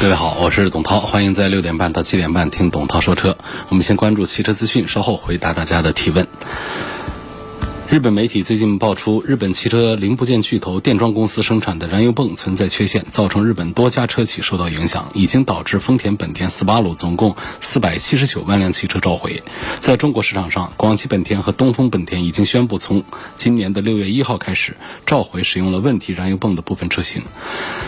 各位好，我是董涛，欢迎在六点半到七点半听董涛说车。我们先关注汽车资讯，稍后回答大家的提问。日本媒体最近爆出，日本汽车零部件巨头电装公司生产的燃油泵存在缺陷，造成日本多家车企受到影响，已经导致丰田、本田、斯巴鲁总共四百七十九万辆汽车召回。在中国市场上，广汽本田和东风本田已经宣布，从今年的六月一号开始召回使用了问题燃油泵的部分车型，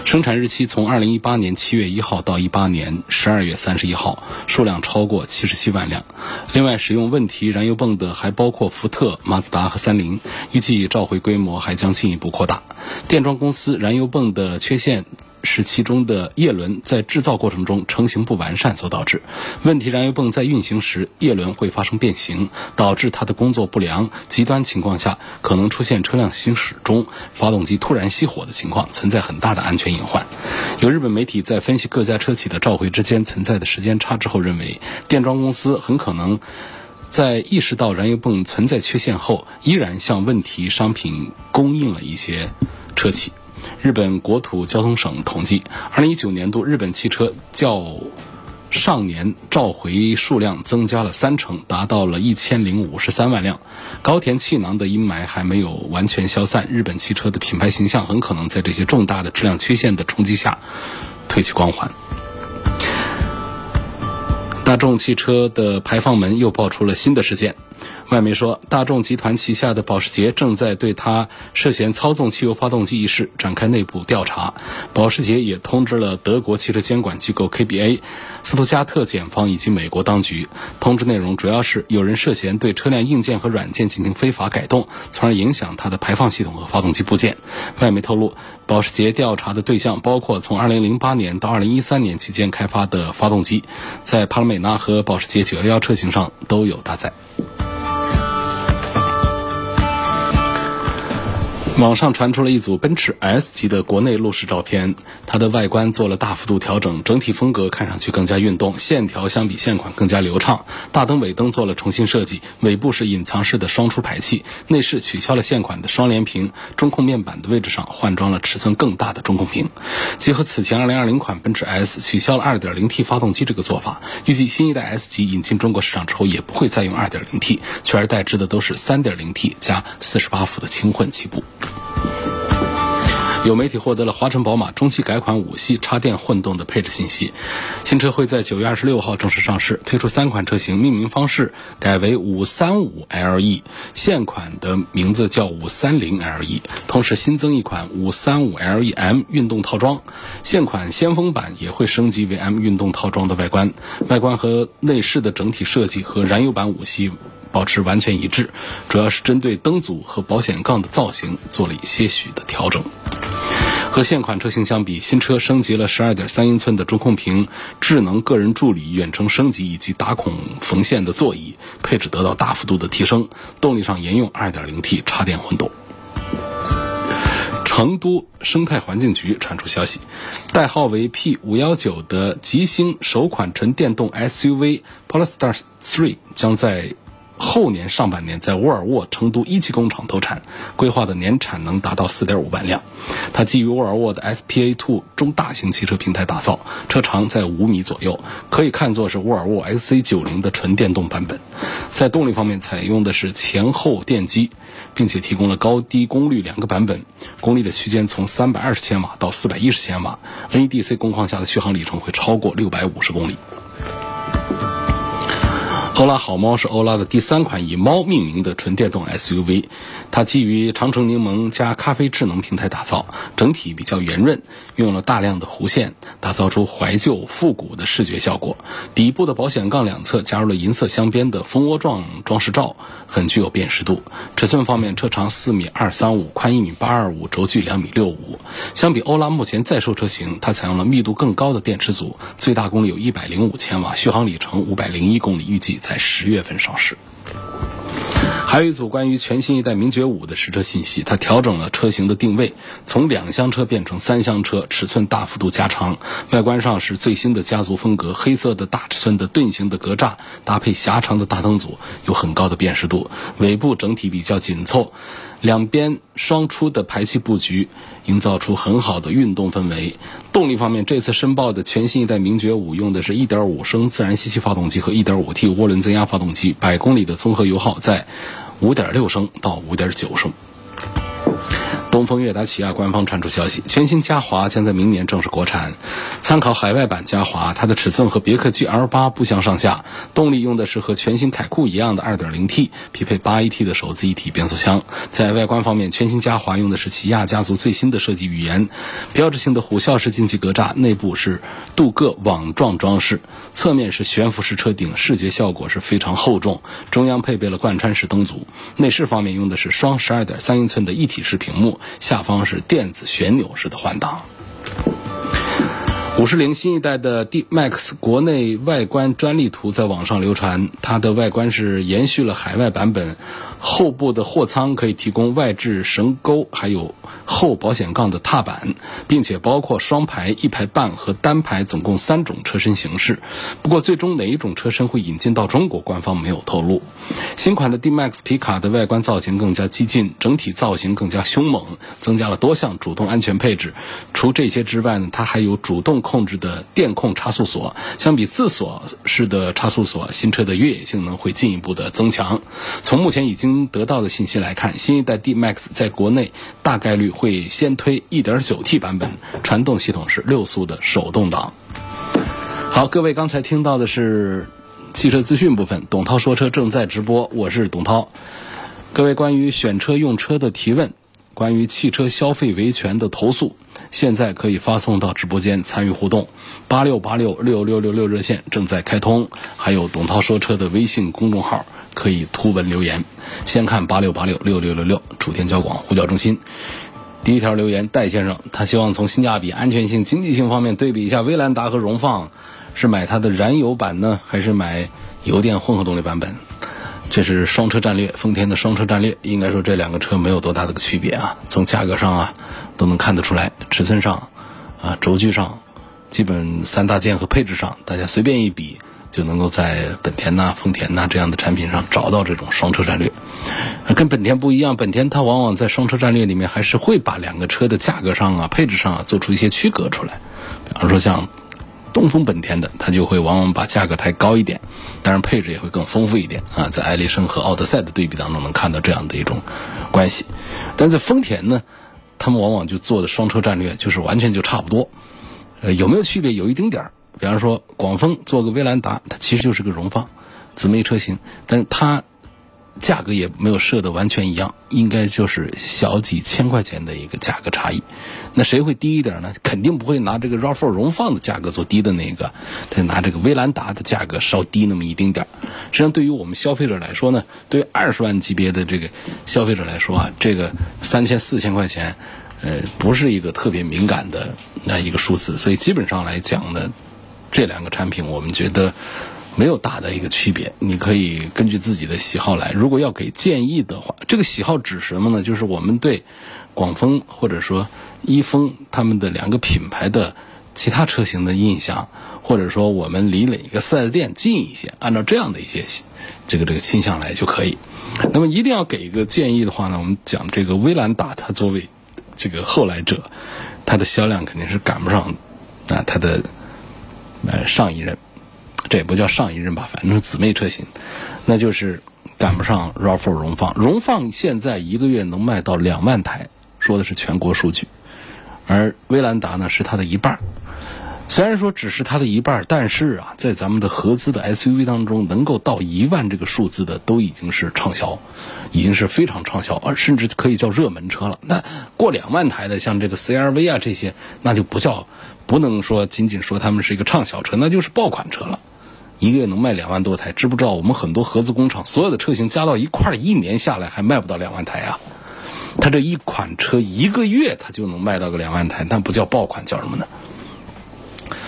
生产日期从二零一八年七月一号到一八年十二月三十一号，数量超过七十七万辆。另外，使用问题燃油泵的还包括福特、马自达和三菱，预计召回规模还将进一步扩大。电装公司燃油泵的缺陷是其中的叶轮在制造过程中成型不完善所导致。问题燃油泵在运行时，叶轮会发生变形，导致它的工作不良。极端情况下，可能出现车辆行驶中发动机突然熄火的情况，存在很大的安全隐患。有日本媒体在分析各家车企的召回之间存在的时间差之后，认为电装公司很可能。在意识到燃油泵存在缺陷后，依然向问题商品供应了一些车企。日本国土交通省统计，二零一九年度日本汽车较上年召回数量增加了三成，达到了一千零五十三万辆。高田气囊的阴霾还没有完全消散，日本汽车的品牌形象很可能在这些重大的质量缺陷的冲击下褪去光环。大众汽车的排放门又爆出了新的事件。外媒说，大众集团旗下的保时捷正在对他涉嫌操纵汽油发动机一事展开内部调查。保时捷也通知了德国汽车监管机构 KBA、斯图加特检方以及美国当局。通知内容主要是有人涉嫌对车辆硬件和软件进行非法改动，从而影响它的排放系统和发动机部件。外媒透露，保时捷调查的对象包括从2008年到2013年期间开发的发动机，在帕拉梅拉和保时捷911车型上都有搭载。网上传出了一组奔驰 S 级的国内路试照片，它的外观做了大幅度调整，整体风格看上去更加运动，线条相比现款更加流畅。大灯、尾灯做了重新设计，尾部是隐藏式的双出排气，内饰取消了现款的双联屏，中控面板的位置上换装了尺寸更大的中控屏。结合此前2020款奔驰 S 取消了 2.0T 发动机这个做法，预计新一代 S 级引进中国市场之后也不会再用 2.0T，取而代之的都是 3.0T 加48伏的轻混起步。有媒体获得了华晨宝马中期改款五系插电混动的配置信息，新车会在九月二十六号正式上市，推出三款车型，命名方式改为五三五 LE，现款的名字叫五三零 LE，同时新增一款五三五 LE M 运动套装，现款先锋版也会升级为 M 运动套装的外观，外观和内饰的整体设计和燃油版五系。保持完全一致，主要是针对灯组和保险杠的造型做了一些许的调整。和现款车型相比，新车升级了12.3英寸的中控屏、智能个人助理远程升级以及打孔缝线的座椅，配置得到大幅度的提升。动力上沿用 2.0T 插电混动。成都生态环境局传出消息，代号为 P519 的极星首款纯电动 SUV Polestar 3将在。后年上半年在沃尔沃成都一期工厂投产，规划的年产能达到四点五万辆。它基于沃尔沃的 SPA2 中大型汽车平台打造，车长在五米左右，可以看作是沃尔沃 XC90 的纯电动版本。在动力方面，采用的是前后电机，并且提供了高低功率两个版本，功率的区间从三百二十千瓦到四百一十千瓦，NEDC 工况下的续航里程会超过六百五十公里。欧拉好猫是欧拉的第三款以猫命名的纯电动 SUV，它基于长城柠檬加咖啡智能平台打造，整体比较圆润，运用了大量的弧线，打造出怀旧复古的视觉效果。底部的保险杠两侧加入了银色镶边的蜂窝状装饰罩，很具有辨识度。尺寸方面，车长四米二三五，宽一米八二五，轴距两米六五。相比欧拉目前在售车型，它采用了密度更高的电池组，最大功率有一百零五千瓦，续航里程五百零一公里，预计。在十月份上市。还有一组关于全新一代名爵五的实车信息，它调整了车型的定位，从两厢车变成三厢车，尺寸大幅度加长。外观上是最新的家族风格，黑色的大尺寸的盾形的格栅，搭配狭长的大灯组，有很高的辨识度。尾部整体比较紧凑。两边双出的排气布局，营造出很好的运动氛围。动力方面，这次申报的全新一代名爵五用的是一点五升自然吸气发动机和一点五 T 涡轮增压发动机，百公里的综合油耗在五点六升到五点九升。东风悦达起亚官方传出消息，全新嘉华将在明年正式国产。参考海外版嘉华，它的尺寸和别克 GL8 不相上下，动力用的是和全新凯酷一样的 2.0T，匹配 8AT 的手自一体变速箱。在外观方面，全新嘉华用的是起亚家族最新的设计语言，标志性的虎啸式进气格栅，内部是镀铬网状装饰，侧面是悬浮式车顶，视觉效果是非常厚重。中央配备了贯穿式灯组，内饰方面用的是双12.3英寸的一体式屏幕。下方是电子旋钮式的换挡。五十铃新一代的 D Max 国内外观专利图在网上流传，它的外观是延续了海外版本。后部的货舱可以提供外置绳钩，还有后保险杠的踏板，并且包括双排、一排半和单排，总共三种车身形式。不过，最终哪一种车身会引进到中国，官方没有透露。新款的 D-Max 皮卡的外观造型更加激进，整体造型更加凶猛，增加了多项主动安全配置。除这些之外呢，它还有主动控制的电控差速锁。相比自锁式的差速锁，新车的越野性能会进一步的增强。从目前已经经得到的信息来看，新一代 D-Max 在国内大概率会先推 1.9T 版本，传动系统是六速的手动挡。好，各位刚才听到的是汽车资讯部分，董涛说车正在直播，我是董涛。各位关于选车用车的提问，关于汽车消费维权的投诉，现在可以发送到直播间参与互动。八六八六六六六六热线正在开通，还有董涛说车的微信公众号。可以图文留言，先看八六八六六六六六楚天交广呼叫中心。第一条留言，戴先生，他希望从性价比、安全性、经济性方面对比一下威兰达和荣放，是买它的燃油版呢，还是买油电混合动力版本？这是双车战略，丰田的双车战略，应该说这两个车没有多大的个区别啊，从价格上啊都能看得出来，尺寸上啊轴距上，基本三大件和配置上，大家随便一比。就能够在本田呐、丰田呐这样的产品上找到这种双车战略。跟本田不一样，本田它往往在双车战略里面还是会把两个车的价格上啊、配置上啊做出一些区隔出来。比方说像东风本田的，它就会往往把价格抬高一点，当然配置也会更丰富一点啊。在艾力绅和奥德赛的对比当中，能看到这样的一种关系。但在丰田呢，他们往往就做的双车战略就是完全就差不多。呃，有没有区别？有一丁点儿。比方说，广丰做个威兰达，它其实就是个荣放姊妹车型，但是它价格也没有设的完全一样，应该就是小几千块钱的一个价格差异。那谁会低一点呢？肯定不会拿这个 RAV4 荣放的价格做低的那个，他拿这个威兰达的价格稍低那么一丁点儿。实际上，对于我们消费者来说呢，对于二十万级别的这个消费者来说啊，这个三千四千块钱，呃，不是一个特别敏感的那一个数字。所以基本上来讲呢。这两个产品，我们觉得没有大的一个区别。你可以根据自己的喜好来。如果要给建议的话，这个喜好指什么呢？就是我们对广丰或者说一丰他们的两个品牌的其他车型的印象，或者说我们离哪个四 S 店近一些，按照这样的一些这个这个倾向来就可以。那么一定要给一个建议的话呢，我们讲这个威兰达，它作为这个后来者，它的销量肯定是赶不上啊它的。呃，上一任，这也不叫上一任吧，反正是姊妹车型，那就是赶不上 RAV4 荣放。荣放现在一个月能卖到两万台，说的是全国数据，而威兰达呢是它的一半。虽然说只是它的一半，但是啊，在咱们的合资的 SUV 当中，能够到一万这个数字的，都已经是畅销，已经是非常畅销，而甚至可以叫热门车了。那过两万台的，像这个 CRV 啊这些，那就不叫，不能说仅仅说他们是一个畅销车，那就是爆款车了。一个月能卖两万多台，知不知道？我们很多合资工厂所有的车型加到一块儿，一年下来还卖不到两万台啊。它这一款车一个月它就能卖到个两万台，那不叫爆款，叫什么呢？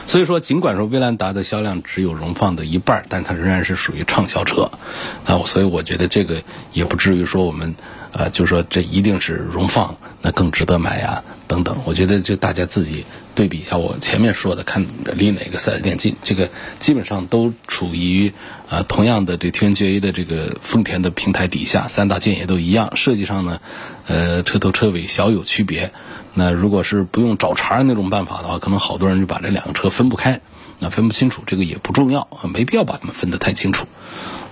所以说，尽管说威兰达的销量只有荣放的一半，但它仍然是属于畅销车啊。所以我觉得这个也不至于说我们呃，就说这一定是荣放那更值得买呀等等。我觉得就大家自己对比一下我前面说的，看离哪个四 S 店近，这个基本上都处于呃同样的这 TNGA 的这个丰田的平台底下，三大件也都一样，设计上呢，呃，车头车尾小有区别。那如果是不用找茬那种办法的话，可能好多人就把这两个车分不开，那分不清楚，这个也不重要，没必要把它们分得太清楚。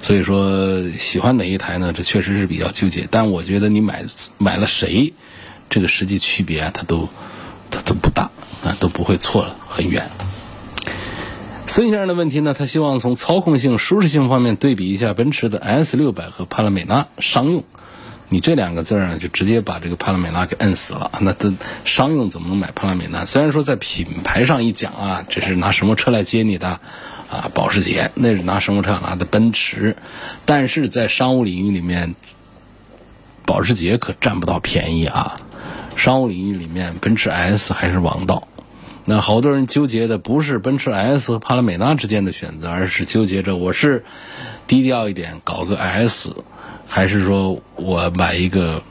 所以说，喜欢哪一台呢？这确实是比较纠结。但我觉得你买买了谁，这个实际区别啊，它都它都不大啊，都不会错了很远。孙先生的问题呢，他希望从操控性、舒适性方面对比一下奔驰的 S 六百和帕拉梅拉商用。你这两个字儿呢，就直接把这个帕拉梅拉给摁死了。那这商用怎么能买帕拉梅拉？虽然说在品牌上一讲啊，这是拿什么车来接你的啊？保时捷那是拿什么车拿的奔驰？但是在商务领域里面，保时捷可占不到便宜啊。商务领域里面，奔驰 S 还是王道。那好多人纠结的不是奔驰 S 和帕拉梅拉之间的选择，而是纠结着我是低调一点搞个 S。还是说我买一个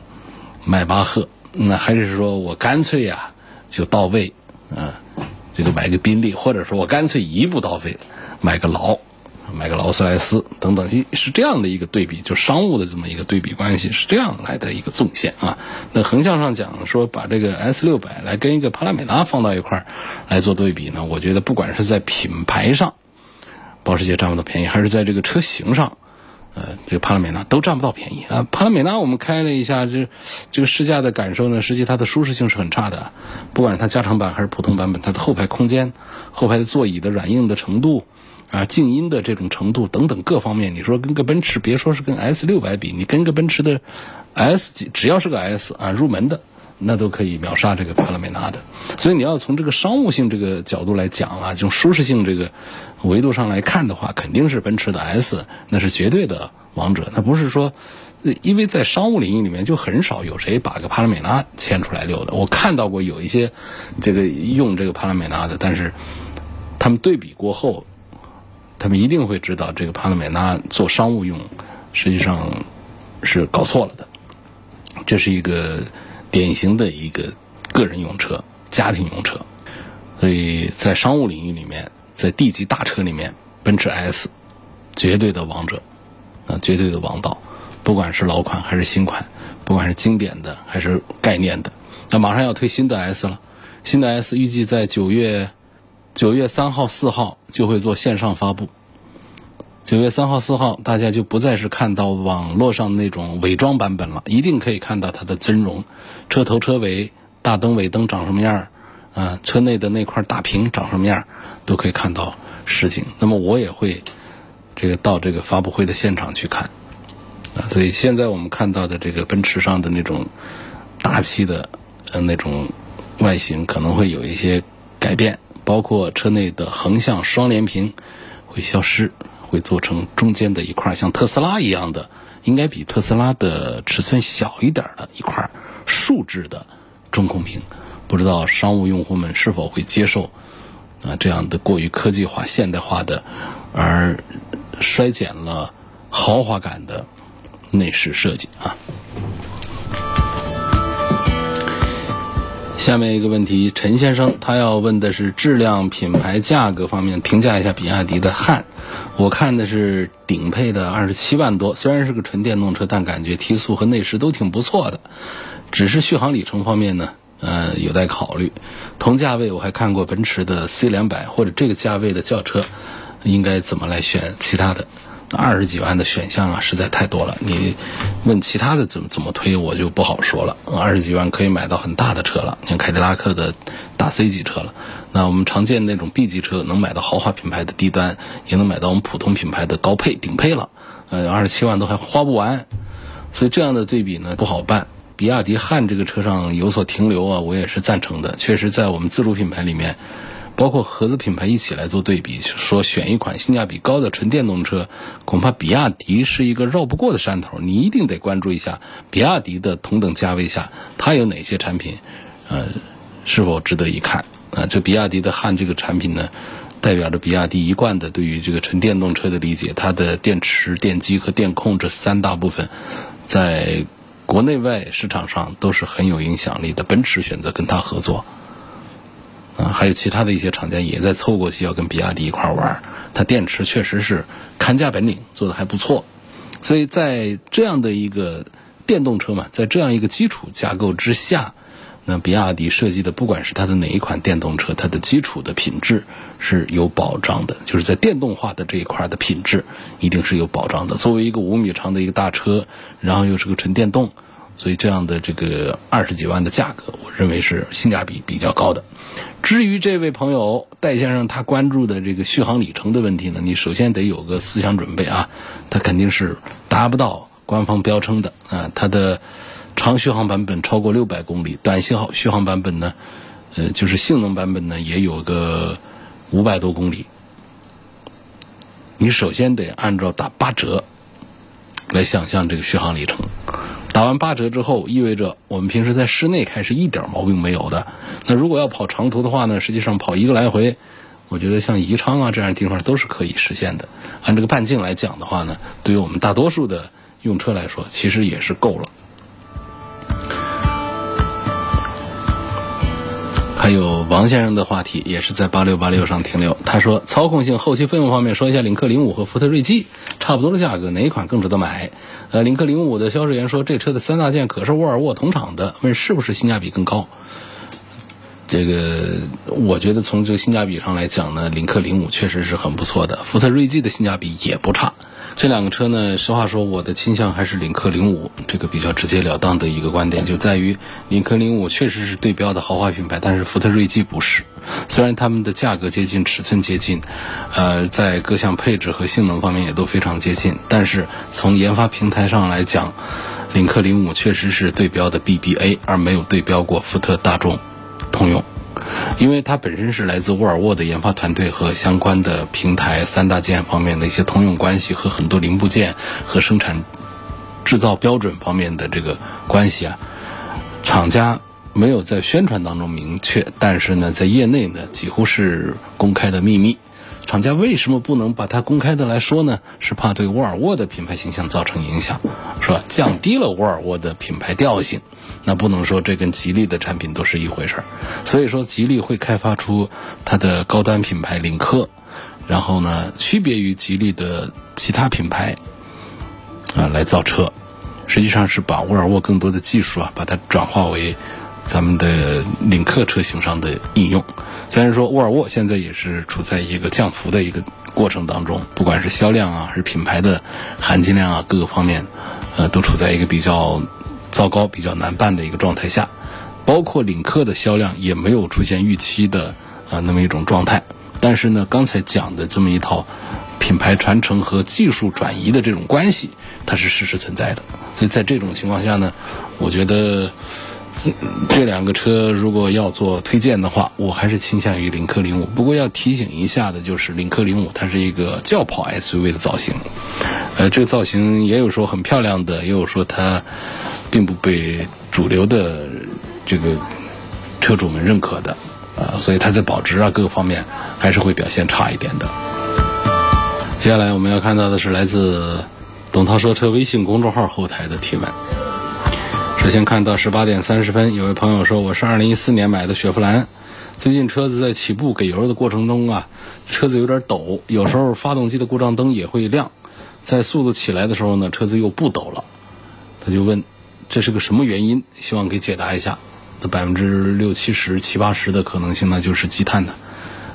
迈巴赫，那还是说我干脆呀就到位啊，这个买个宾利，或者说我干脆一步到位，买个劳，买个劳斯莱斯等等，是这样的一个对比，就商务的这么一个对比关系，是这样来的一个纵线啊。那横向上讲，说把这个 S 六百来跟一个帕拉梅拉放到一块儿来做对比呢，我觉得不管是在品牌上，保时捷占不到便宜，还是在这个车型上。呃，这个帕拉梅拉都占不到便宜啊！帕拉梅拉我们开了一下，这这个试驾的感受呢，实际它的舒适性是很差的。不管是它加长版还是普通版本，它的后排空间、后排的座椅的软硬的程度啊、静音的这种程度等等各方面，你说跟个奔驰，别说是跟 S 六百比，你跟个奔驰的 S 级，只要是个 S 啊，入门的。那都可以秒杀这个帕拉梅拉的，所以你要从这个商务性这个角度来讲啊，从舒适性这个维度上来看的话，肯定是奔驰的 S，那是绝对的王者。那不是说，因为在商务领域里面就很少有谁把个帕拉梅拉牵出来溜的。我看到过有一些这个用这个帕拉梅拉的，但是他们对比过后，他们一定会知道这个帕拉梅拉做商务用，实际上是搞错了的。这是一个。典型的一个个人用车、家庭用车，所以在商务领域里面，在 D 级大车里面，奔驰 S 绝对的王者，啊，绝对的王道。不管是老款还是新款，不管是经典的还是概念的，那马上要推新的 S 了。新的 S 预计在九月九月三号、四号就会做线上发布。九月三号、四号，大家就不再是看到网络上那种伪装版本了，一定可以看到它的真容。车头、车尾、大灯、尾灯长什么样儿啊，车内的那块大屏长什么样儿都可以看到实景。那么我也会这个到这个发布会的现场去看啊。所以现在我们看到的这个奔驰上的那种大气的呃那种外形，可能会有一些改变，包括车内的横向双联屏会消失。会做成中间的一块像特斯拉一样的，应该比特斯拉的尺寸小一点的一块竖置的中控屏，不知道商务用户们是否会接受啊这样的过于科技化、现代化的，而衰减了豪华感的内饰设计啊。下面一个问题，陈先生他要问的是质量、品牌、价格方面评价一下比亚迪的汉。我看的是顶配的二十七万多，虽然是个纯电动车，但感觉提速和内饰都挺不错的。只是续航里程方面呢，呃，有待考虑。同价位我还看过奔驰的 C 两百或者这个价位的轿车，应该怎么来选？其他的二十几万的选项啊，实在太多了。你问其他的怎么怎么推，我就不好说了。二十几万可以买到很大的车了，像凯迪拉克的大 C 级车了。那我们常见那种 B 级车，能买到豪华品牌的低端，也能买到我们普通品牌的高配顶配了。呃，二十七万都还花不完，所以这样的对比呢不好办。比亚迪汉这个车上有所停留啊，我也是赞成的。确实，在我们自主品牌里面。包括合资品牌一起来做对比，说选一款性价比高的纯电动车，恐怕比亚迪是一个绕不过的山头。你一定得关注一下比亚迪的同等价位下，它有哪些产品，呃，是否值得一看？啊，这比亚迪的汉这个产品呢，代表着比亚迪一贯的对于这个纯电动车的理解，它的电池、电机和电控这三大部分，在国内外市场上都是很有影响力的。奔驰选择跟它合作。啊，还有其他的一些厂家也在凑过去要跟比亚迪一块玩它电池确实是看家本领做的还不错，所以在这样的一个电动车嘛，在这样一个基础架构之下，那比亚迪设计的不管是它的哪一款电动车，它的基础的品质是有保障的，就是在电动化的这一块的品质一定是有保障的。作为一个五米长的一个大车，然后又是个纯电动，所以这样的这个二十几万的价格，我认为是性价比比较高的。至于这位朋友戴先生他关注的这个续航里程的问题呢，你首先得有个思想准备啊，它肯定是达不到官方标称的啊。它的长续航版本超过六百公里，短信号续航版本呢，呃，就是性能版本呢也有个五百多公里。你首先得按照打八折来想象这个续航里程。打完八折之后，意味着我们平时在室内开是一点毛病没有的。那如果要跑长途的话呢？实际上跑一个来回，我觉得像宜昌啊这样的地方都是可以实现的。按这个半径来讲的话呢，对于我们大多数的用车来说，其实也是够了。还有王先生的话题也是在八六八六上停留。他说，操控性、后期费用方面，说一下领克零五和福特锐际差不多的价格，哪一款更值得买？呃，领克零五的销售员说，这车的三大件可是沃尔沃同厂的，问是不是性价比更高？这个，我觉得从这个性价比上来讲呢，领克零五确实是很不错的，福特锐际的性价比也不差。这两个车呢，实话说，我的倾向还是领克零五，这个比较直截了当的一个观点，就在于领克零五确实是对标的豪华品牌，但是福特锐际不是。虽然它们的价格接近，尺寸接近，呃，在各项配置和性能方面也都非常接近，但是从研发平台上来讲，领克零五确实是对标的 BBA，而没有对标过福特、大众、通用。因为它本身是来自沃尔沃的研发团队和相关的平台三大件方面的一些通用关系和很多零部件和生产制造标准方面的这个关系啊，厂家没有在宣传当中明确，但是呢，在业内呢几乎是公开的秘密。厂家为什么不能把它公开的来说呢？是怕对沃尔沃的品牌形象造成影响，是吧？降低了沃尔沃的品牌调性。那不能说这跟吉利的产品都是一回事儿，所以说吉利会开发出它的高端品牌领克，然后呢，区别于吉利的其他品牌啊来造车，实际上是把沃尔沃更多的技术啊，把它转化为咱们的领克车型上的应用。虽然说沃尔沃现在也是处在一个降幅的一个过程当中，不管是销量啊，还是品牌的含金量啊，各个方面，呃，都处在一个比较。糟糕，比较难办的一个状态下，包括领克的销量也没有出现预期的啊那么一种状态。但是呢，刚才讲的这么一套品牌传承和技术转移的这种关系，它是事实存在的。所以在这种情况下呢，我觉得这两个车如果要做推荐的话，我还是倾向于领克零五。不过要提醒一下的就是，领克零五它是一个轿跑 SUV 的造型，呃，这个造型也有说很漂亮的，也有说它。并不被主流的这个车主们认可的，啊，所以它在保值啊各个方面还是会表现差一点的。接下来我们要看到的是来自董涛说车微信公众号后台的提问。首先看到十八点三十分，有位朋友说：“我是二零一四年买的雪佛兰，最近车子在起步给油的过程中啊，车子有点抖，有时候发动机的故障灯也会亮，在速度起来的时候呢，车子又不抖了。”他就问。这是个什么原因？希望给解答一下。那百分之六七十、七八十的可能性呢，就是积碳的。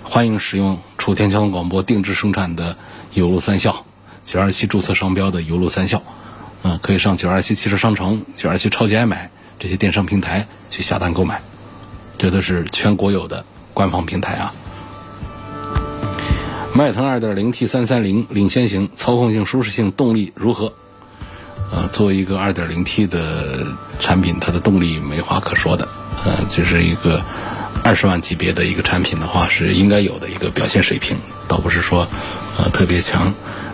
欢迎使用楚天交通广播定制生产的油路三效，九二七注册商标的油路三效，啊，可以上九二七汽车商城、九二七超级爱买这些电商平台去下单购买，这都是全国有的官方平台啊。迈腾 2.0T 330领先型，操控性、舒适性、动力如何？呃，作为一个 2.0T 的产品，它的动力没话可说的，呃，就是一个二十万级别的一个产品的话，是应该有的一个表现水平，倒不是说呃特别强。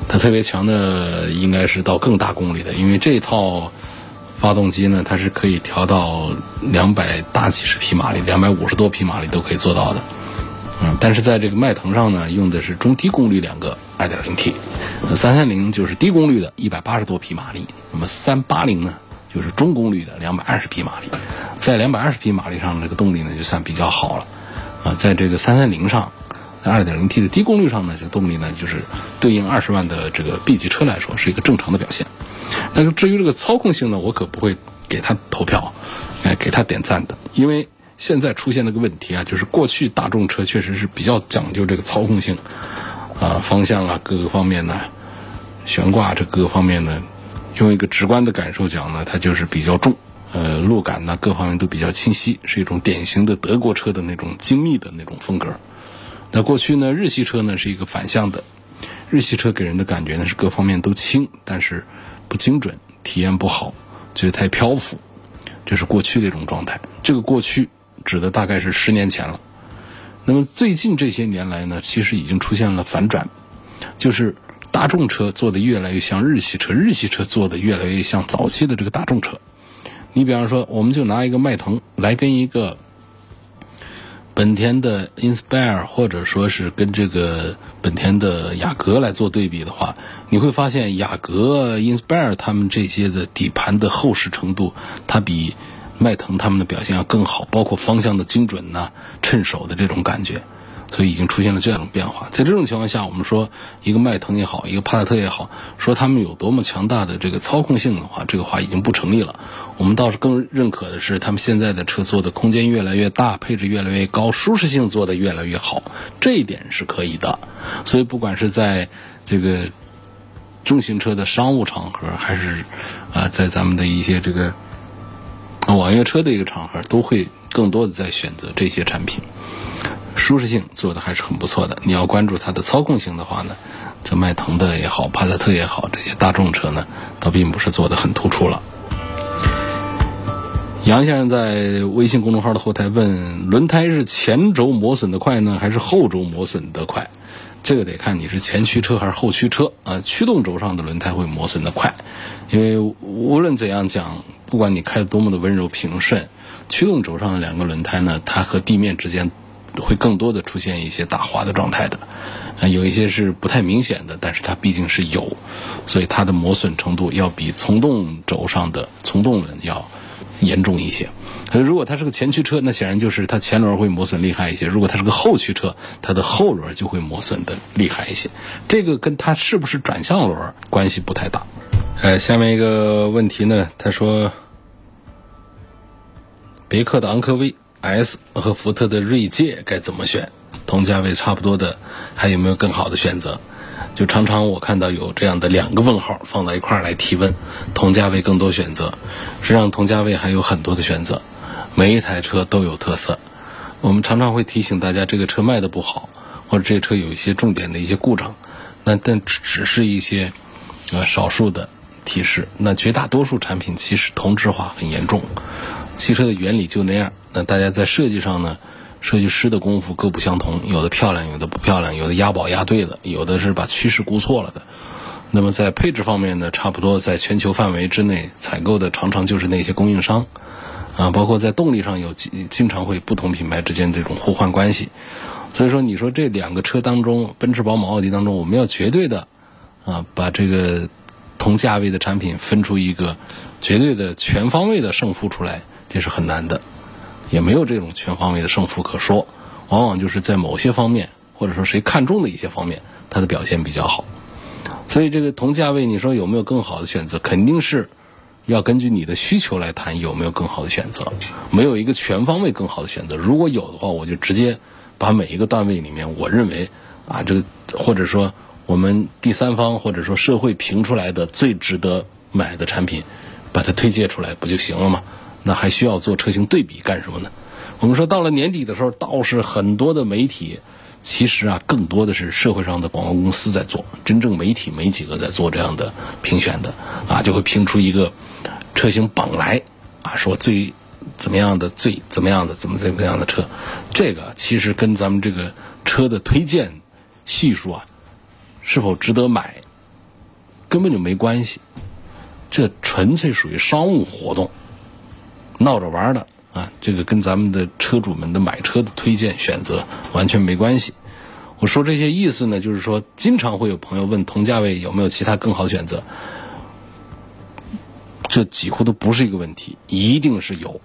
它特别强的应该是到更大功率的，因为这套发动机呢，它是可以调到两百大几十匹马力，两百五十多匹马力都可以做到的。嗯，但是在这个迈腾上呢，用的是中低功率两个 2.0T，三三零就是低功率的180多匹马力，那么三八零呢就是中功率的220匹马力，在220匹马力上这个动力呢就算比较好了，啊，在这个三三零上，在 2.0T 的低功率上呢，这动力呢就是对应二十万的这个 B 级车来说是一个正常的表现。那个至于这个操控性呢，我可不会给他投票，哎，给他点赞的，因为。现在出现了个问题啊，就是过去大众车确实是比较讲究这个操控性，啊，方向啊各个方面呢，悬挂这各个方面呢，用一个直观的感受讲呢，它就是比较重，呃，路感呢各方面都比较清晰，是一种典型的德国车的那种精密的那种风格。那过去呢，日系车呢是一个反向的，日系车给人的感觉呢是各方面都轻，但是不精准，体验不好，觉得太漂浮，这是过去的一种状态。这个过去。指的大概是十年前了，那么最近这些年来呢，其实已经出现了反转，就是大众车做的越来越像日系车，日系车做的越来越像早期的这个大众车。你比方说，我们就拿一个迈腾来跟一个本田的 Inspire，或者说是跟这个本田的雅阁来做对比的话，你会发现雅阁、Inspire 他们这些的底盘的厚实程度，它比。迈腾他们的表现要更好，包括方向的精准呐、趁手的这种感觉，所以已经出现了这样的变化。在这种情况下，我们说一个迈腾也好，一个帕萨特也好，说他们有多么强大的这个操控性的话，这个话已经不成立了。我们倒是更认可的是，他们现在的车做的空间越来越大，配置越来越高，舒适性做的越来越好，这一点是可以的。所以不管是在这个中型车的商务场合，还是啊，在咱们的一些这个。网约车的一个场合，都会更多的在选择这些产品，舒适性做的还是很不错的。你要关注它的操控性的话呢，这迈腾的也好，帕萨特也好，这些大众车呢，倒并不是做的很突出了。杨先生在微信公众号的后台问：轮胎是前轴磨损的快呢，还是后轴磨损的快？这个得看你是前驱车还是后驱车啊。驱动轴上的轮胎会磨损的快，因为无论怎样讲。不管你开的多么的温柔平顺，驱动轴上的两个轮胎呢，它和地面之间会更多的出现一些打滑的状态的，啊，有一些是不太明显的，但是它毕竟是有，所以它的磨损程度要比从动轴上的从动轮要严重一些。如果它是个前驱车，那显然就是它前轮会磨损厉害一些；如果它是个后驱车，它的后轮就会磨损的厉害一些。这个跟它是不是转向轮关系不太大。呃，下面一个问题呢，他说，别克的昂科威 S 和福特的锐界该怎么选？同价位差不多的，还有没有更好的选择？就常常我看到有这样的两个问号放到一块儿来提问，同价位更多选择，实际上同价位还有很多的选择，每一台车都有特色。我们常常会提醒大家，这个车卖的不好，或者这车有一些重点的一些故障，那但只只是一些呃少数的。提示，那绝大多数产品其实同质化很严重，汽车的原理就那样。那大家在设计上呢，设计师的功夫各不相同，有的漂亮，有的不漂亮，有的押宝押对了，有的是把趋势估错了的。那么在配置方面呢，差不多在全球范围之内采购的常常就是那些供应商，啊，包括在动力上有经常会不同品牌之间这种互换关系。所以说，你说这两个车当中，奔驰、宝马、奥迪当中，我们要绝对的啊，把这个。同价位的产品分出一个绝对的全方位的胜负出来，这是很难的，也没有这种全方位的胜负可说。往往就是在某些方面，或者说谁看中的一些方面，它的表现比较好。所以这个同价位，你说有没有更好的选择？肯定是要根据你的需求来谈有没有更好的选择。没有一个全方位更好的选择。如果有的话，我就直接把每一个段位里面，我认为啊，这个或者说。我们第三方或者说社会评出来的最值得买的产品，把它推介出来不就行了吗？那还需要做车型对比干什么呢？我们说到了年底的时候，倒是很多的媒体，其实啊，更多的是社会上的广告公司在做，真正媒体没几个在做这样的评选的啊，就会评出一个车型榜来啊，说最怎么样的最怎么样的怎么怎么样的车，这个其实跟咱们这个车的推荐系数啊，是否值得买，根本就没关系，这纯粹属于商务活动，闹着玩的。啊，这个跟咱们的车主们的买车的推荐选择完全没关系。我说这些意思呢，就是说，经常会有朋友问同价位有没有其他更好的选择，这几乎都不是一个问题，一定是有。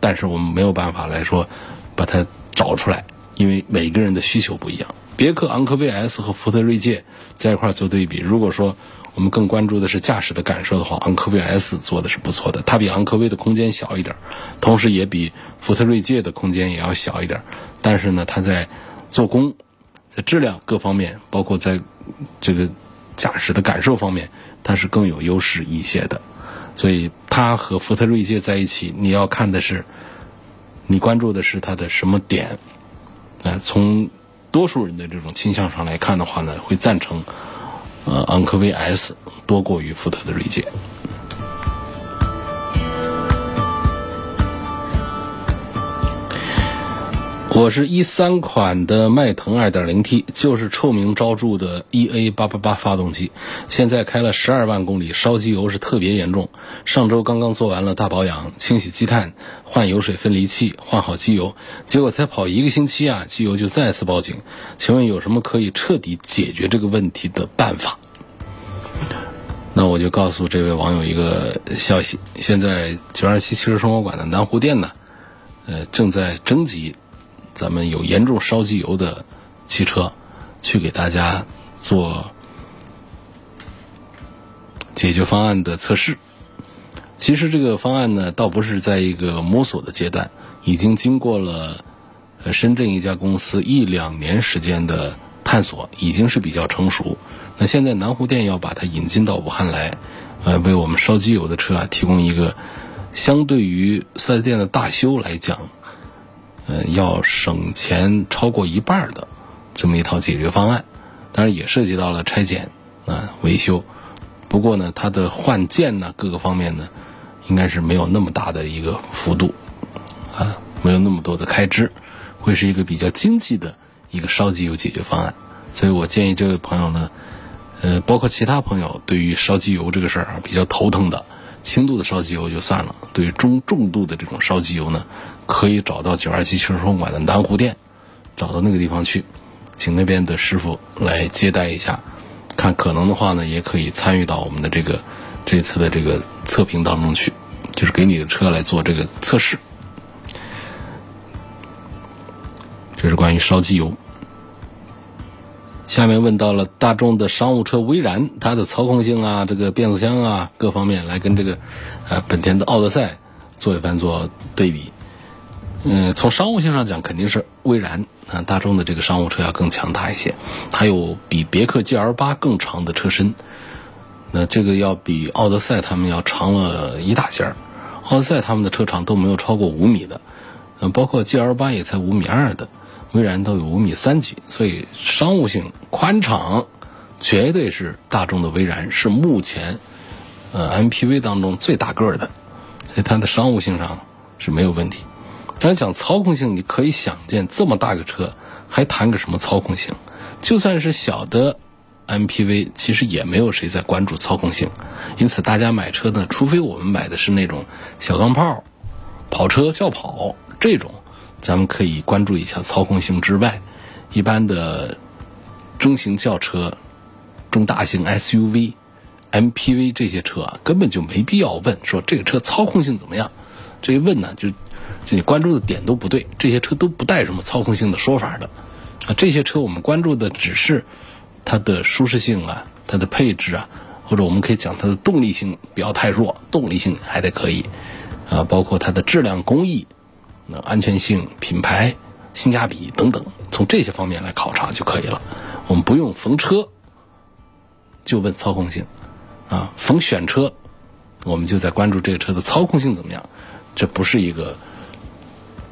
但是我们没有办法来说把它找出来，因为每个人的需求不一样。别克昂科威 S 和福特锐界在一块做对比，如果说。我们更关注的是驾驶的感受的话，昂科威 S 做的是不错的。它比昂科威的空间小一点，同时也比福特锐界的空间也要小一点。但是呢，它在做工、在质量各方面，包括在这个驾驶的感受方面，它是更有优势一些的。所以它和福特锐界在一起，你要看的是，你关注的是它的什么点？啊，从多数人的这种倾向上来看的话呢，会赞成。呃，昂科威 S 多过于福特的锐界。我是一三款的迈腾 2.0T，就是臭名昭著的 EA888 发动机，现在开了十二万公里，烧机油是特别严重。上周刚刚做完了大保养，清洗积碳、换油水分离器、换好机油，结果才跑一个星期啊，机油就再次报警。请问有什么可以彻底解决这个问题的办法？那我就告诉这位网友一个消息：现在九二七汽车生活馆的南湖店呢，呃，正在征集。咱们有严重烧机油的汽车，去给大家做解决方案的测试。其实这个方案呢，倒不是在一个摸索的阶段，已经经过了深圳一家公司一两年时间的探索，已经是比较成熟。那现在南湖店要把它引进到武汉来，呃，为我们烧机油的车啊提供一个相对于四 S 店的大修来讲。呃，要省钱超过一半的这么一套解决方案，当然也涉及到了拆检啊维修。不过呢，它的换件呢各个方面呢，应该是没有那么大的一个幅度啊，没有那么多的开支，会是一个比较经济的一个烧机油解决方案。所以我建议这位朋友呢，呃，包括其他朋友，对于烧机油这个事儿啊比较头疼的，轻度的烧机油就算了，对于中重度的这种烧机油呢。可以找到九二七汽车馆的南湖店，找到那个地方去，请那边的师傅来接待一下。看可能的话呢，也可以参与到我们的这个这次的这个测评当中去，就是给你的车来做这个测试。这是关于烧机油。下面问到了大众的商务车威然，它的操控性啊，这个变速箱啊，各方面来跟这个呃本田的奥德赛做一番做对比。嗯，从商务性上讲，肯定是威然啊，大众的这个商务车要更强大一些，它有比别克 GL 八更长的车身，那这个要比奥德赛他们要长了一大截儿，奥德赛他们的车长都没有超过五米的，嗯，包括 GL 八也才五米二的，威然都有五米三几，所以商务性宽敞，绝对是大众的威然是目前呃 MPV 当中最大个儿的，所以它的商务性上是没有问题。咱讲操控性，你可以想见这么大个车，还谈个什么操控性？就算是小的 MPV，其实也没有谁在关注操控性。因此，大家买车呢，除非我们买的是那种小钢炮、跑车、轿跑这种，咱们可以关注一下操控性之外，一般的中型轿车、中大型 SUV、MPV 这些车啊，根本就没必要问说这个车操控性怎么样。这一问呢，就。就你关注的点都不对，这些车都不带什么操控性的说法的，啊，这些车我们关注的只是它的舒适性啊，它的配置啊，或者我们可以讲它的动力性不要太弱，动力性还得可以，啊，包括它的质量工艺、那安全性、品牌、性价比等等，从这些方面来考察就可以了。我们不用逢车就问操控性，啊，逢选车，我们就在关注这个车的操控性怎么样，这不是一个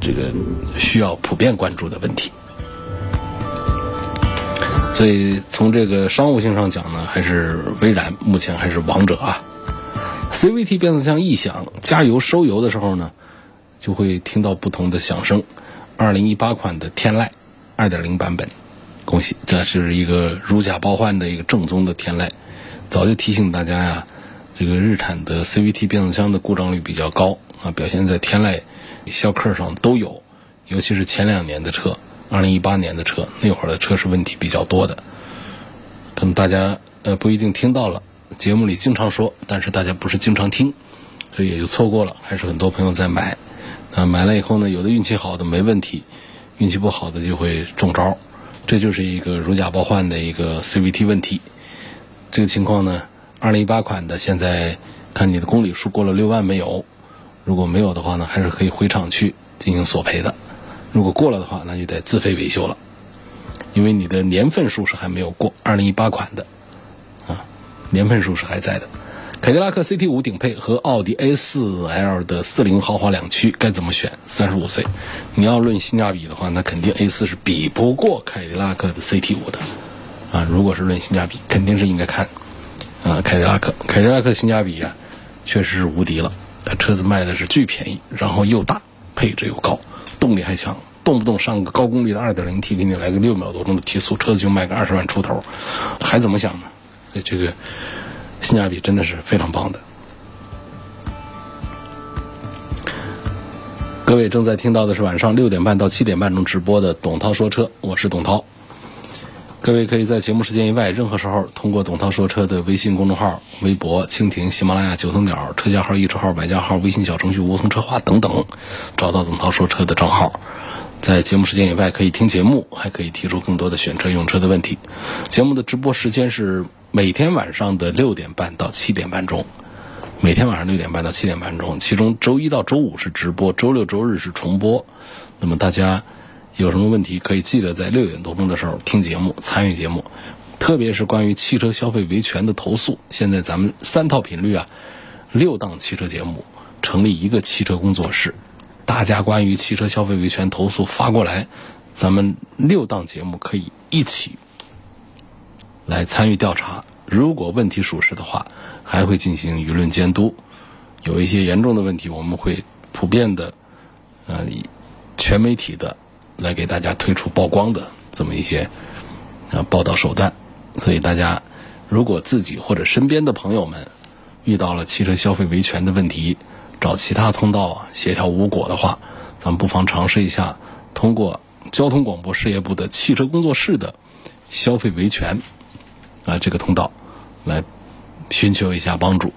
这个需要普遍关注的问题。所以从这个商务性上讲呢，还是威然目前还是王者啊。CVT 变速箱异响，加油收油的时候呢，就会听到不同的响声。二零一八款的天籁二点零版本，恭喜，这是一个如假包换的一个正宗的天籁。早就提醒大家呀，这个日产的 CVT 变速箱的故障率比较高啊，表现在天籁、逍客上都有，尤其是前两年的车。二零一八年的车，那会儿的车是问题比较多的，可能大家呃不一定听到了，节目里经常说，但是大家不是经常听，所以也就错过了。还是很多朋友在买，啊买了以后呢，有的运气好的没问题，运气不好的就会中招，这就是一个如假包换的一个 CVT 问题。这个情况呢，二零一八款的现在看你的公里数过了六万没有，如果没有的话呢，还是可以回厂去进行索赔的。如果过了的话，那就得自费维修了，因为你的年份数是还没有过，二零一八款的，啊，年份数是还在的。凯迪拉克 CT 五顶配和奥迪 A 四 L 的四零豪华两驱该怎么选？三十五岁，你要论性价比的话，那肯定 A 四是比不过凯迪拉克的 CT 五的，啊，如果是论性价比，肯定是应该看，啊，凯迪拉克，凯迪拉克性价比啊，确实是无敌了，车子卖的是巨便宜，然后又大，配置又高。动力还强，动不动上个高功率的二点零 T，给你来个六秒多钟的提速，车子就卖个二十万出头，还怎么想呢？这个性价比真的是非常棒的。各位正在听到的是晚上六点半到七点半钟直播的董涛说车，我是董涛。各位可以在节目时间以外，任何时候通过董涛说车的微信公众号、微博、蜻蜓、喜马拉雅、九头鸟、车架号、易车号、百家号、微信小程序、梧桐车话等等，找到董涛说车的账号。在节目时间以外可以听节目，还可以提出更多的选车用车的问题。节目的直播时间是每天晚上的六点半到七点半钟，每天晚上六点半到七点半钟，其中周一到周五是直播，周六周日是重播。那么大家。有什么问题可以记得在六点多钟的时候听节目、参与节目，特别是关于汽车消费维权的投诉。现在咱们三套频率啊，六档汽车节目成立一个汽车工作室，大家关于汽车消费维权投诉发过来，咱们六档节目可以一起来参与调查。如果问题属实的话，还会进行舆论监督。有一些严重的问题，我们会普遍的，呃，全媒体的。来给大家推出曝光的这么一些啊报道手段，所以大家如果自己或者身边的朋友们遇到了汽车消费维权的问题，找其他通道协调无果的话，咱们不妨尝试一下通过交通广播事业部的汽车工作室的消费维权啊这个通道来寻求一下帮助。